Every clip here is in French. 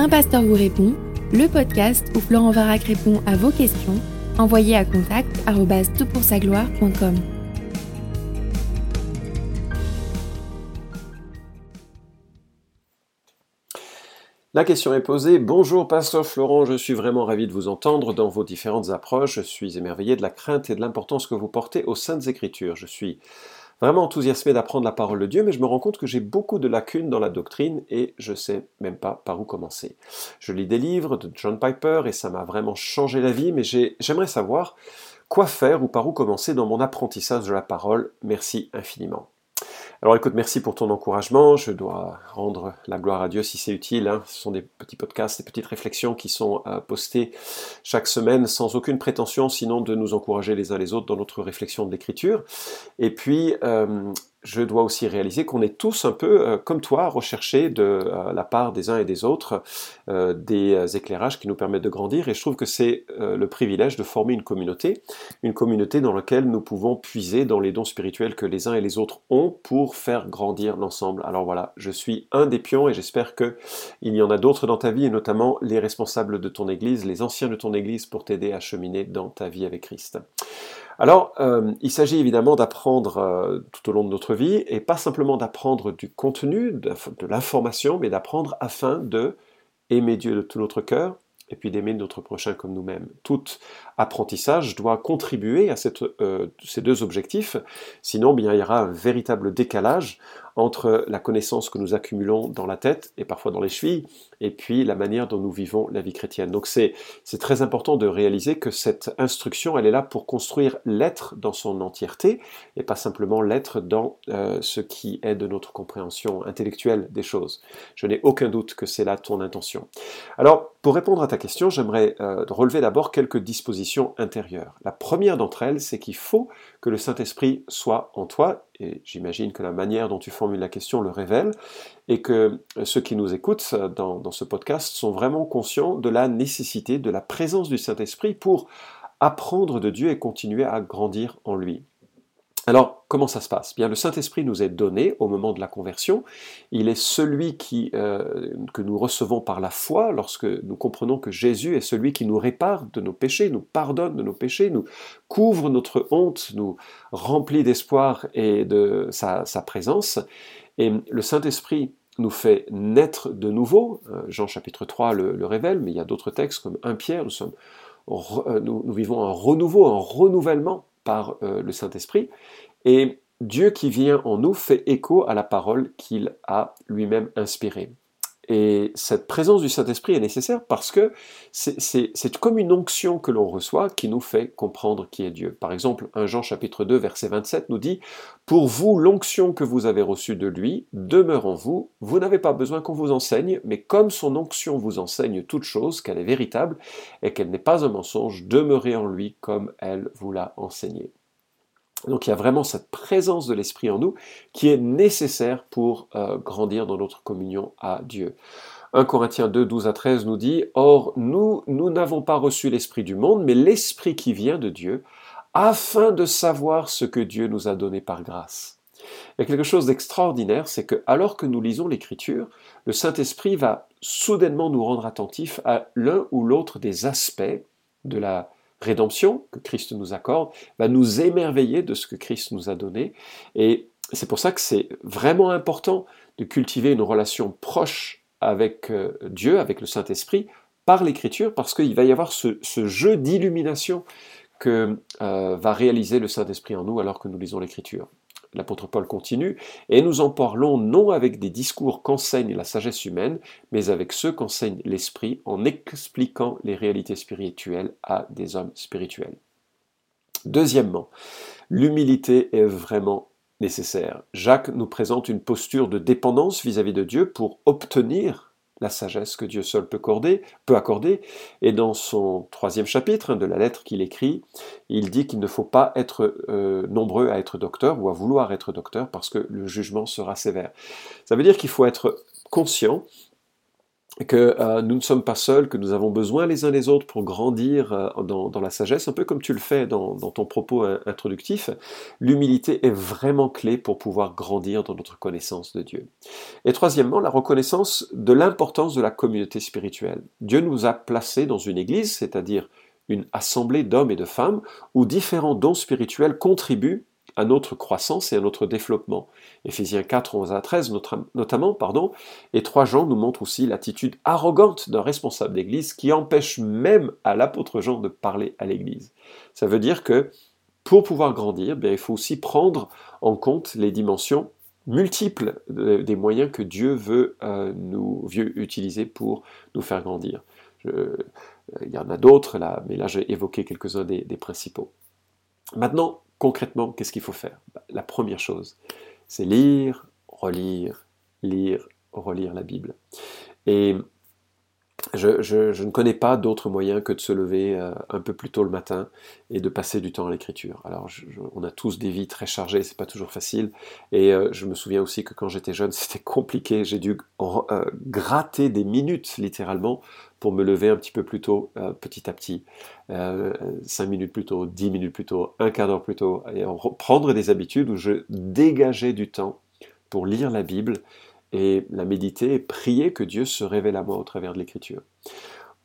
Un pasteur vous répond, le podcast où Florent Varac répond à vos questions, envoyez à contact gloire.com La question est posée. Bonjour Pasteur Florent, je suis vraiment ravi de vous entendre dans vos différentes approches. Je suis émerveillé de la crainte et de l'importance que vous portez aux saintes écritures. Je suis vraiment enthousiasmé d'apprendre la parole de Dieu, mais je me rends compte que j'ai beaucoup de lacunes dans la doctrine et je sais même pas par où commencer. Je lis des livres de John Piper et ça m'a vraiment changé la vie, mais j'aimerais savoir quoi faire ou par où commencer dans mon apprentissage de la parole. Merci infiniment. Alors écoute, merci pour ton encouragement. Je dois rendre la gloire à Dieu si c'est utile. Hein. Ce sont des petits podcasts, des petites réflexions qui sont euh, postées chaque semaine sans aucune prétention, sinon de nous encourager les uns les autres dans notre réflexion de l'écriture. Et puis, euh, je dois aussi réaliser qu'on est tous un peu, euh, comme toi, recherchés de euh, la part des uns et des autres euh, des éclairages qui nous permettent de grandir. Et je trouve que c'est le privilège de former une communauté, une communauté dans laquelle nous pouvons puiser dans les dons spirituels que les uns et les autres ont pour faire grandir l'ensemble. Alors voilà, je suis un des pions et j'espère qu'il y en a d'autres dans ta vie, et notamment les responsables de ton Église, les anciens de ton Église, pour t'aider à cheminer dans ta vie avec Christ. Alors, euh, il s'agit évidemment d'apprendre euh, tout au long de notre vie, et pas simplement d'apprendre du contenu, de, l'information, mais d'apprendre afin de aimer Dieu de tout notre cœur, et puis d'aimer notre prochain comme nous-mêmes. Apprentissage doit contribuer à euh, ces deux objectifs, sinon bien, il y aura un véritable décalage entre la connaissance que nous accumulons dans la tête et parfois dans les chevilles, et puis la manière dont nous vivons la vie chrétienne. Donc c'est très important de réaliser que cette instruction, elle est là pour construire l'être dans son entièreté, et pas simplement l'être dans euh, ce qui est de notre compréhension intellectuelle des choses. Je n'ai aucun doute que c'est là ton intention. Alors, pour répondre à ta question, j'aimerais euh, relever d'abord quelques dispositions intérieures. La première d'entre elles, c'est qu'il faut que le Saint-Esprit soit en toi, et j'imagine que la manière dont tu formules la question le révèle, et que ceux qui nous écoutent dans ce podcast sont vraiment conscients de la nécessité, de la présence du Saint-Esprit pour apprendre de Dieu et continuer à grandir en lui. Alors, comment ça se passe? Bien, le Saint-Esprit nous est donné au moment de la conversion. Il est celui euh, que nous recevons par la foi lorsque nous comprenons que Jésus est celui qui nous répare de nos péchés, nous pardonne de nos péchés, nous couvre notre honte, nous remplit d'espoir et de sa, présence. Et le Saint-Esprit nous fait naître de nouveau. Euh, Jean chapitre 3 le, révèle, mais il y a d'autres textes comme 1 Pierre, nous, sommes, euh, nous vivons un renouveau, un renouvellement euh, le Saint-Esprit. Et Dieu qui vient en nous fait écho à la parole qu'il a lui-même inspirée. Et cette présence du Saint-Esprit est nécessaire parce que c'est comme une onction que l'on reçoit qui nous fait comprendre qui est Dieu. Par exemple, 1 Jean chapitre 2 verset 27 nous dit Pour vous, l'onction que vous avez reçue de lui demeure en vous. Vous n'avez pas besoin qu'on vous enseigne, mais comme son onction vous enseigne toute chose, qu'elle est véritable et qu'elle n'est pas un mensonge, demeurez en lui comme elle vous l'a enseigné. Donc il y a vraiment cette présence de l'Esprit en nous qui est nécessaire pour euh, grandir dans notre communion à Dieu. 1 Corinthiens 2, 12 à 13 nous dit, Or nous, nous n'avons pas reçu l'Esprit du monde, mais l'Esprit qui vient de Dieu, afin de savoir ce que Dieu nous a donné par grâce. Il y a quelque chose d'extraordinaire, c'est que alors que nous lisons l'Écriture, le Saint-Esprit va soudainement nous rendre attentifs à l'un ou l'autre des aspects de la rédemption que Christ nous accorde, va nous émerveiller de ce que Christ nous a donné. Et c'est pour ça que c'est vraiment important de cultiver une relation proche avec euh, Dieu, avec le Saint-Esprit, par l'Écriture, parce qu'il va y avoir ce, jeu d'illumination que euh, va réaliser le Saint-Esprit en nous alors que nous lisons l'Écriture l'apôtre Paul continue, et nous en parlons non avec des discours qu'enseigne la sagesse humaine, mais avec ceux qu'enseigne l'Esprit en expliquant les réalités spirituelles à des hommes spirituels. Deuxièmement, l'humilité est vraiment nécessaire. Jacques nous présente une posture de dépendance vis-à-vis -vis de Dieu pour obtenir la sagesse que Dieu seul peut accorder. Et dans son troisième chapitre de la lettre qu'il écrit, il dit qu'il ne faut pas être euh, nombreux à être docteur ou à vouloir être docteur parce que le jugement sera sévère. Ça veut dire qu'il faut être conscient que euh, nous ne sommes pas seuls, que nous avons besoin les uns les autres pour grandir euh, dans, la sagesse, un peu comme tu le fais dans, ton propos introductif, l'humilité est vraiment clé pour pouvoir grandir dans notre connaissance de Dieu. Et troisièmement, la reconnaissance de l'importance de la communauté spirituelle. Dieu nous a placés dans une église, c'est-à-dire une assemblée d'hommes et de femmes, où différents dons spirituels contribuent à notre croissance et à notre développement. Éphésiens 4, 11 à 13 notamment, pardon, et 3 Jean nous montre aussi l'attitude arrogante d'un responsable d'église qui empêche même à l'apôtre Jean de parler à l'église. Ça veut dire que pour pouvoir grandir, bien, il faut aussi prendre en compte les dimensions multiples des moyens que Dieu veut euh, nous utiliser pour nous faire grandir. il y en a d'autres là, mais là j'ai évoqué quelques-uns des principaux. Maintenant, concrètement, qu'est-ce qu'il faut faire? Bah, La première chose, c'est lire, relire, lire, relire la Bible. Et je, ne connais pas d'autre moyen que de se lever euh, un peu plus tôt le matin et de passer du temps à l'écriture. Alors, on a tous des vies très chargées, c'est pas toujours facile. Et euh, je me souviens aussi que quand j'étais jeune, c'était compliqué. J'ai dû euh, gratter des minutes, littéralement, pour me lever un petit peu plus tôt, petit à petit. cinq minutes plus tôt, dix minutes plus tôt, un quart d'heure plus tôt. Et prendre des habitudes où je dégageais du temps pour lire la Bible et la méditer et prier que Dieu se révèle à moi au travers de l'écriture.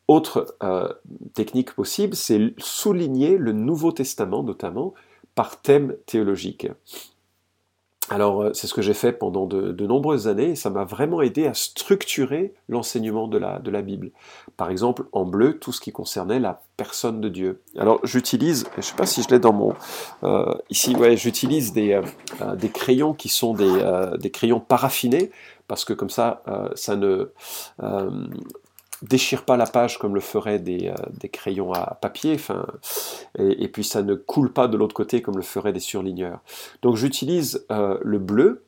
Autre euh, technique possible, c'est souligner le Nouveau Testament notamment par thème théologique. Alors, euh, c'est ce que j'ai fait pendant de, nombreuses années et ça m'a vraiment aidé à structurer l'enseignement de la, de la Bible. Par exemple, en bleu, tout ce qui concernait la personne de Dieu. Alors, j'utilise, je ne sais pas si je l'ai dans mon... Euh, ici, ouais, j'utilise des, des crayons qui sont des, des crayons paraffinés parce que comme ça, euh, ça ne euh, déchire pas la page comme le feraient des, euh, crayons à papier, et, puis ça ne coule pas de l'autre côté comme le feraient des surligneurs. Donc j'utilise le bleu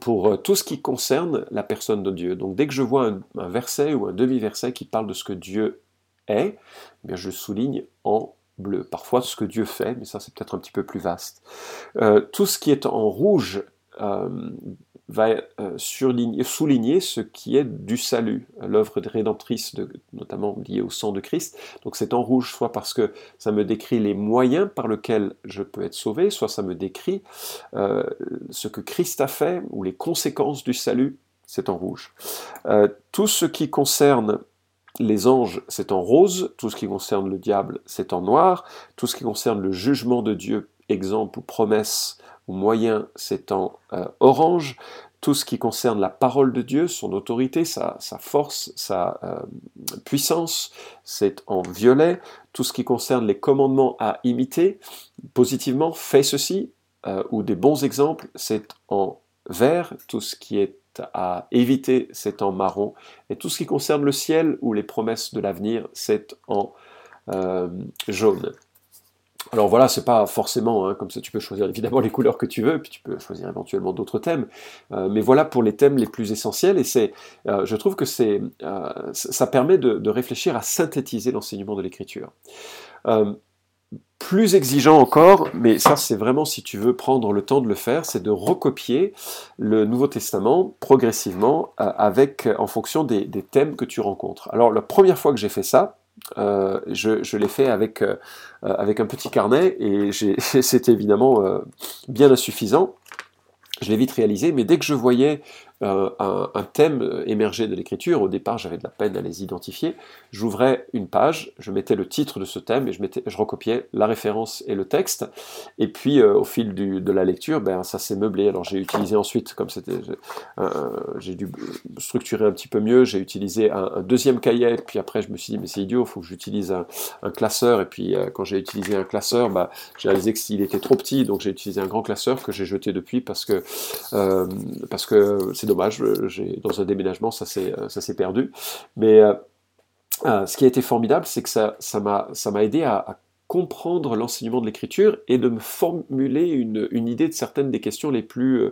pour tout ce qui concerne la personne de Dieu. Donc dès que je vois un, verset ou un demi-verset qui parle de ce que Dieu est, eh bien je souligne en bleu. Parfois ce que Dieu fait, mais ça c'est peut-être un petit peu plus vaste. tout ce qui est en rouge va euh, souligner ce qui est du salut, l'œuvre rédemptrice, de, notamment liée au sang de Christ. Donc c'est en rouge, soit parce que ça me décrit les moyens par lesquels je peux être sauvé, soit ça me décrit euh, ce que Christ a fait ou les conséquences du salut, c'est en rouge. Euh, tout ce qui concerne les anges, c'est en rose, tout ce qui concerne le diable, c'est en noir, tout ce qui concerne le jugement de Dieu, exemple ou promesse, moyen, c'est en euh, orange. Tout ce qui concerne la parole de Dieu, son autorité, sa, force, sa euh, puissance, c'est en violet. Tout ce qui concerne les commandements à imiter, positivement, fais ceci, euh, ou des bons exemples, c'est en vert. Tout ce qui est à éviter, c'est en marron. Et tout ce qui concerne le ciel ou les promesses de l'avenir, c'est en jaune. Alors voilà, c'est pas forcément hein, comme ça. Tu peux choisir évidemment les couleurs que tu veux, puis tu peux choisir éventuellement d'autres thèmes. Euh, mais voilà pour les thèmes les plus essentiels. Et c'est, euh, je trouve que c'est, euh, ça permet de, réfléchir à synthétiser l'enseignement de l'écriture. plus exigeant encore, mais ça c'est vraiment si tu veux prendre le temps de le faire, c'est de recopier le Nouveau Testament progressivement avec en fonction des, des thèmes que tu rencontres. Alors la première fois que j'ai fait ça, euh, je, l'ai fait avec, euh, avec un petit carnet et c'était évidemment euh, bien insuffisant. Je l'ai vite réalisé, mais dès que je voyais euh, un, thème émergé de l'écriture. Au départ, j'avais de la peine à les identifier. J'ouvrais une page, je mettais le titre de ce thème et je, mettais, je recopiais la référence et le texte. Et puis, euh, au fil de la lecture, ben, ça s'est meublé. Alors, j'ai utilisé ensuite, comme c'était, j'ai dû structurer un petit peu mieux, j'ai utilisé un, deuxième cahier. Puis après, je me suis dit, mais c'est idiot, il faut que j'utilise un, classeur. Et puis, euh, quand j'ai utilisé un classeur, bah, j'ai réalisé que s'il était trop petit, donc j'ai utilisé un grand classeur que j'ai jeté depuis parce que parce que c'est dommage, dans un déménagement, ça s'est euh, perdu. Mais euh, euh, ce qui a été formidable, c'est que ça m'a aidé à, comprendre l'enseignement de l'écriture et de me formuler une, idée de certaines des questions les plus,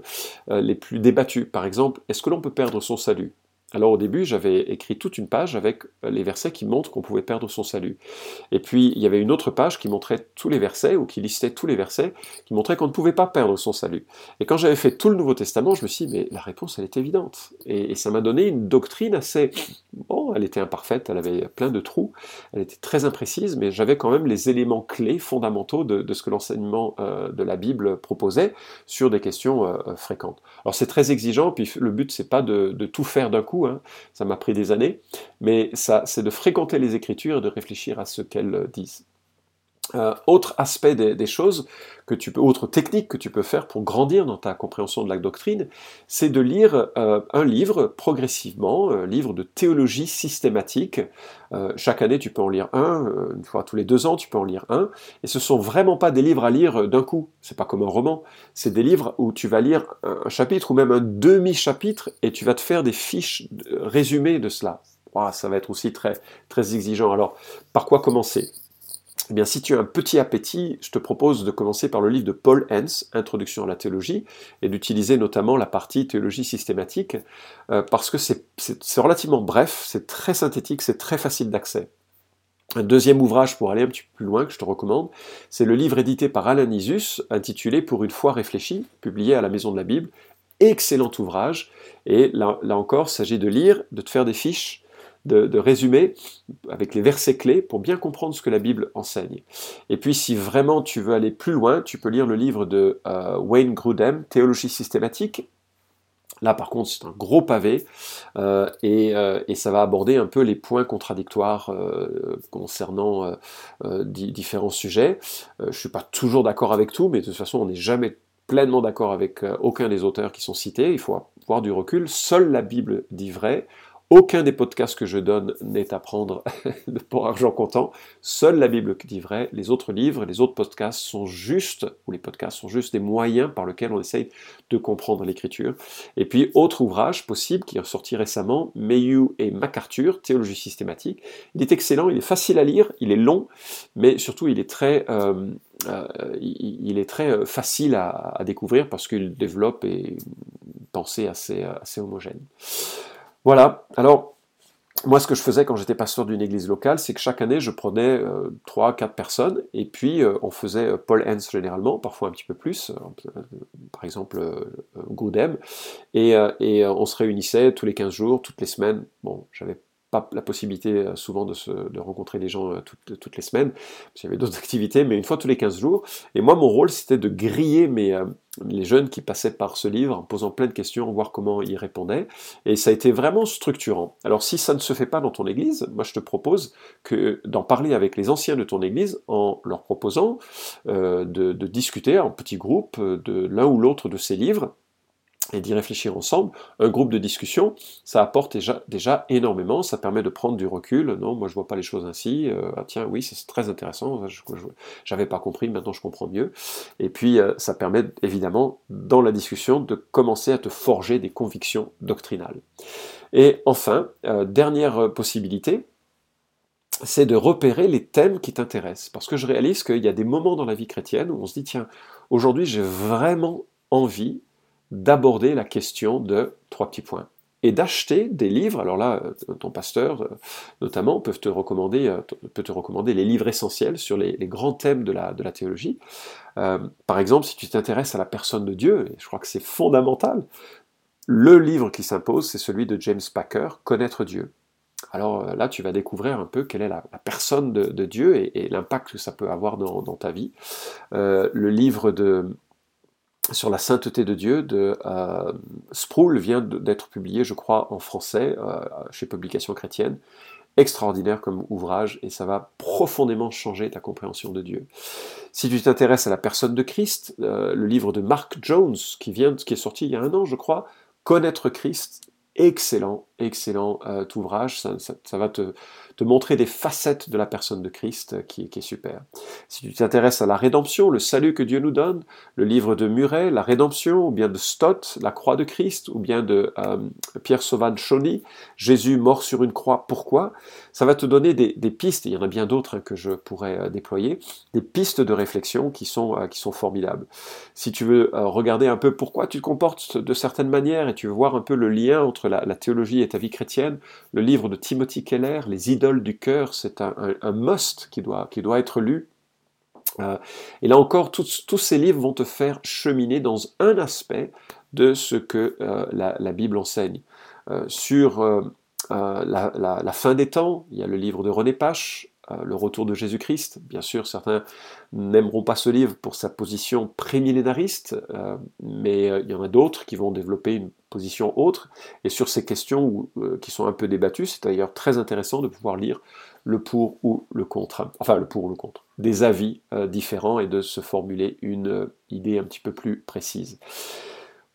les plus débattues. Par exemple, est-ce que l'on peut perdre son salut? Alors au début, j'avais écrit toute une page avec les versets qui montrent qu'on pouvait perdre son salut. Et puis il y avait une autre page qui montrait tous les versets, ou qui listait tous les versets, qui montraient qu'on ne pouvait pas perdre son salut. Et quand j'avais fait tout le Nouveau Testament, je me suis dit, mais la réponse, elle est évidente. Et, ça m'a donné une doctrine assez... Bon, elle était imparfaite, elle avait plein de trous, elle était très imprécise, mais j'avais quand même les éléments clés, fondamentaux de, ce que l'enseignement euh, de la Bible proposait sur des questions euh, fréquentes. Alors c'est très exigeant, puis le but, c'est pas de tout faire d'un coup, Hein. ça m'a pris des années, mais ça, c'est de fréquenter les Écritures et de réfléchir à ce qu'elles disent. Euh, autre aspect des, choses que tu peux, autre technique que tu peux faire pour grandir dans ta compréhension de la doctrine, c'est de lire euh, un livre progressivement, un livre de théologie systématique. Euh, chaque année, tu peux en lire un, une fois tous les deux ans, tu peux en lire un. Et ce sont vraiment pas des livres à lire d'un coup. C'est pas comme un roman. C'est des livres où tu vas lire un, chapitre ou même un demi-chapitre et tu vas te faire des fiches résumées de cela. ça va être aussi très, très exigeant. Alors, par quoi commencer? Eh si tu as un petit appétit, je te propose de commencer par le livre de Paul Hens, Introduction à la théologie, et d'utiliser notamment la partie théologie systématique, euh, parce que c'est relativement bref, c'est très synthétique, c'est très facile d'accès. Un deuxième ouvrage pour aller un petit peu plus loin que je te recommande, c'est le livre édité par Alain Isus, intitulé Pour une foi réfléchie, publié à la Maison de la Bible. Excellent ouvrage, et là, là encore, il s'agit de lire, de te faire des fiches, de, résumer avec les versets clés pour bien comprendre ce que la Bible enseigne. Et puis si vraiment tu veux aller plus loin, tu peux lire le livre de euh, Wayne Grudem, Théologie systématique. Là par contre c'est un gros pavé euh, euh, et, ça va aborder un peu les points contradictoires concernant différents sujets. je ne suis pas toujours d'accord avec tout, mais de toute façon on n'est jamais pleinement d'accord avec aucun des auteurs qui sont cités, il faut avoir du recul. Seule la Bible dit vrai, aucun des podcasts que je donne n'est à prendre pour argent comptant. Seule la Bible dit vrai. Les autres livres, les autres podcasts sont juste, ou les podcasts sont juste des moyens par lesquels on essaye de comprendre l'écriture. Et puis, autre ouvrage possible qui est sorti récemment, Mayhew et MacArthur, Théologie systématique. Il est excellent, il est facile à lire, il est long, mais surtout il est très, euh, euh, il, est très euh, facile à, à découvrir parce qu'il développe une pensée assez, assez homogène. Voilà, alors moi ce que je faisais quand j'étais pasteur d'une église locale, c'est que chaque année je prenais euh, trois, 4 quatre personnes et puis euh, on faisait euh, Paul Hens généralement, parfois un petit peu plus, par exemple Goudem, et, et on se réunissait tous les 15 jours, toutes les semaines. Bon, j'avais pas la possibilité euh, souvent de, se, de rencontrer des gens euh, toutes, toutes les semaines, parce qu'il y avait d'autres activités, mais une fois tous les 15 jours. Et moi, mon rôle, c'était de griller mes, euh, les jeunes qui passaient par ce livre en posant plein de questions, voir comment ils répondaient. Et ça a été vraiment structurant. Alors si ça ne se fait pas dans ton église, moi je te propose que d'en parler avec les anciens de ton église en leur proposant de, de discuter en petits groupes de l'un ou l'autre de ces livres et d'y réfléchir ensemble, un groupe de discussion, ça apporte déjà, déjà, énormément, ça permet de prendre du recul, non, moi je vois pas les choses ainsi, euh, ah, tiens, oui, c'est très intéressant, j'avais pas compris, maintenant je comprends mieux, et puis euh, ça permet évidemment, dans la discussion, de commencer à te forger des convictions doctrinales. Et enfin, euh, dernière possibilité, c'est de repérer les thèmes qui t'intéressent, parce que je réalise qu'il y a des moments dans la vie chrétienne où on se dit, tiens, aujourd'hui j'ai vraiment envie d'aborder la question de trois petits points et d'acheter des livres. Alors là, euh, ton pasteur, euh, notamment, peut te recommander, euh, peut te recommander les livres essentiels sur les, grands thèmes de la, de la théologie. par exemple, si tu t'intéresses à la personne de Dieu, et je crois que c'est fondamental, le livre qui s'impose, c'est celui de James Packer, Connaître Dieu. Alors là, tu vas découvrir un peu quelle est la, personne de, Dieu et, l'impact que ça peut avoir dans, dans ta vie. le livre de sur la sainteté de Dieu de euh, Sproul vient d'être publié, je crois, en français euh, chez Publications chrétiennes. Extraordinaire comme ouvrage et ça va profondément changer ta compréhension de Dieu. Si tu t'intéresses à la personne de Christ, euh, le livre de Mark Jones qui vient, qui est sorti il y a un an, je crois, Connaître Christ, excellent, excellent ouvrage. ça va te montrer des facettes de la personne de Christ qui, est super. Si tu t'intéresses à la rédemption, le salut que Dieu nous donne, le livre de Muret, la rédemption, ou bien de Stott, la croix de Christ, ou bien de euh, Pierre Sauvan Chauny, Jésus mort sur une croix, pourquoi? Ça va te donner des, pistes, il y en a bien d'autres que je pourrais euh, déployer, des pistes de réflexion euh, qui sont formidables. Si tu veux regarder un peu pourquoi tu te comportes de certaines manières et tu veux voir un peu le lien entre la, théologie et ta vie chrétienne. Le livre de Timothy Keller, Les idoles du cœur, c'est un, must qui doit, qui doit être lu. Euh, et là encore, tous, ces livres vont te faire cheminer dans un aspect de ce que euh, la, Bible enseigne. Euh, sur la, la, fin des temps, il y a le livre de René Pache, le retour de Jésus-Christ. Bien sûr, certains n'aimeront pas ce livre pour sa position prémillénariste, mais il y en a d'autres qui vont développer une position autre. Et sur ces questions qui sont un peu débattues, c'est d'ailleurs très intéressant de pouvoir lire le pour ou le contre, enfin le pour ou le contre, des avis euh, différents et de se formuler une euh, idée un petit peu plus précise.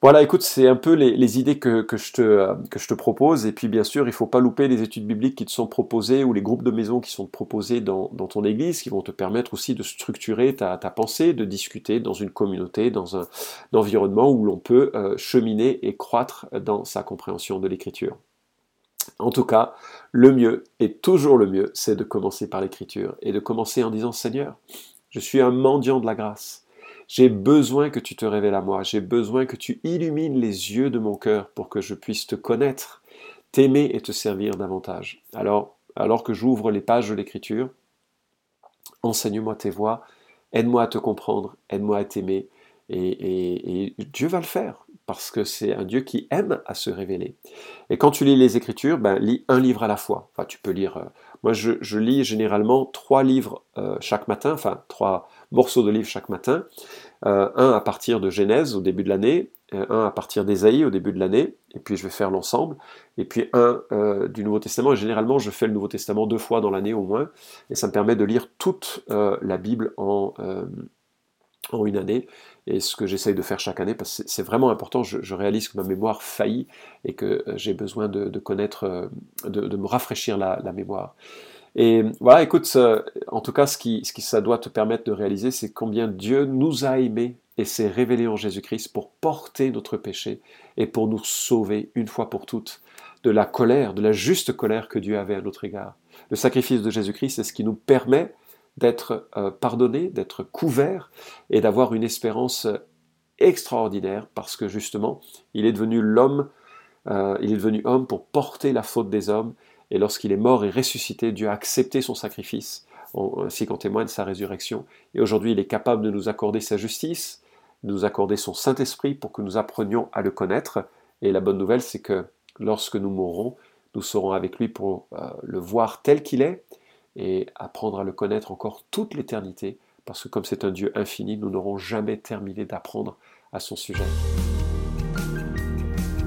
Voilà, écoute, c'est un peu les, idées que, je te, euh, propose. Et puis, bien sûr, il ne faut pas louper les études bibliques qui te sont proposées ou les groupes de maisons qui sont proposés dans, ton église, qui vont te permettre aussi de structurer ta, pensée, de discuter dans une communauté, dans un, environnement où l'on peut cheminer et croître dans sa compréhension de l'écriture. En tout cas, le mieux, et toujours le mieux, c'est de commencer par l'écriture et de commencer en disant Seigneur, je suis un mendiant de la grâce. J'ai besoin que tu te révèles à moi. J'ai besoin que tu illumines les yeux de mon cœur pour que je puisse te connaître, t'aimer et te servir davantage. Alors, alors que j'ouvre les pages de l'écriture, enseigne-moi tes voies, aide-moi à te comprendre, aide-moi à t'aimer, et, Dieu va le faire parce que c'est un Dieu qui aime à se révéler. Et quand tu lis les Écritures, ben, lis un livre à la fois. Enfin, tu peux lire. Euh, moi, je, lis généralement trois livres euh, chaque matin, enfin trois morceaux de livres chaque matin. Euh, un à partir de Genèse au début de l'année, un à partir d'Ésaïe au début de l'année, et puis je vais faire l'ensemble, et puis un du Nouveau Testament, généralement je fais le Nouveau Testament deux fois dans l'année au moins, et ça me permet de lire toute la Bible en, en une année, et ce que j'essaye de faire chaque année, parce que c'est vraiment important, je, réalise que ma mémoire faillit et que euh, j'ai besoin de, connaître, euh, de, me rafraîchir la, mémoire. Et voilà, écoute, en tout cas, ce qui, ce qui ça doit te permettre de réaliser, c'est combien Dieu nous a aimés et s'est révélé en Jésus-Christ pour porter notre péché et pour nous sauver une fois pour toutes de la colère, de la juste colère que Dieu avait à notre égard. Le sacrifice de Jésus-Christ, c'est ce qui nous permet d'être euh, pardonné, d'être couvert et d'avoir une espérance extraordinaire parce que justement, il est devenu l'homme, euh, il est devenu homme pour porter la faute des hommes et lorsqu'il est mort et ressuscité, Dieu a accepté son sacrifice ainsi qu'en témoigne sa résurrection. Et aujourd'hui, il est capable de nous accorder sa justice, de nous accorder son Saint-Esprit pour que nous apprenions à le connaître. Et la bonne nouvelle, c'est que lorsque nous mourrons, nous serons avec lui pour euh, le voir tel qu'il est et apprendre à le connaître encore toute l'éternité, parce que comme c'est un Dieu infini, nous n'aurons jamais terminé d'apprendre à son sujet.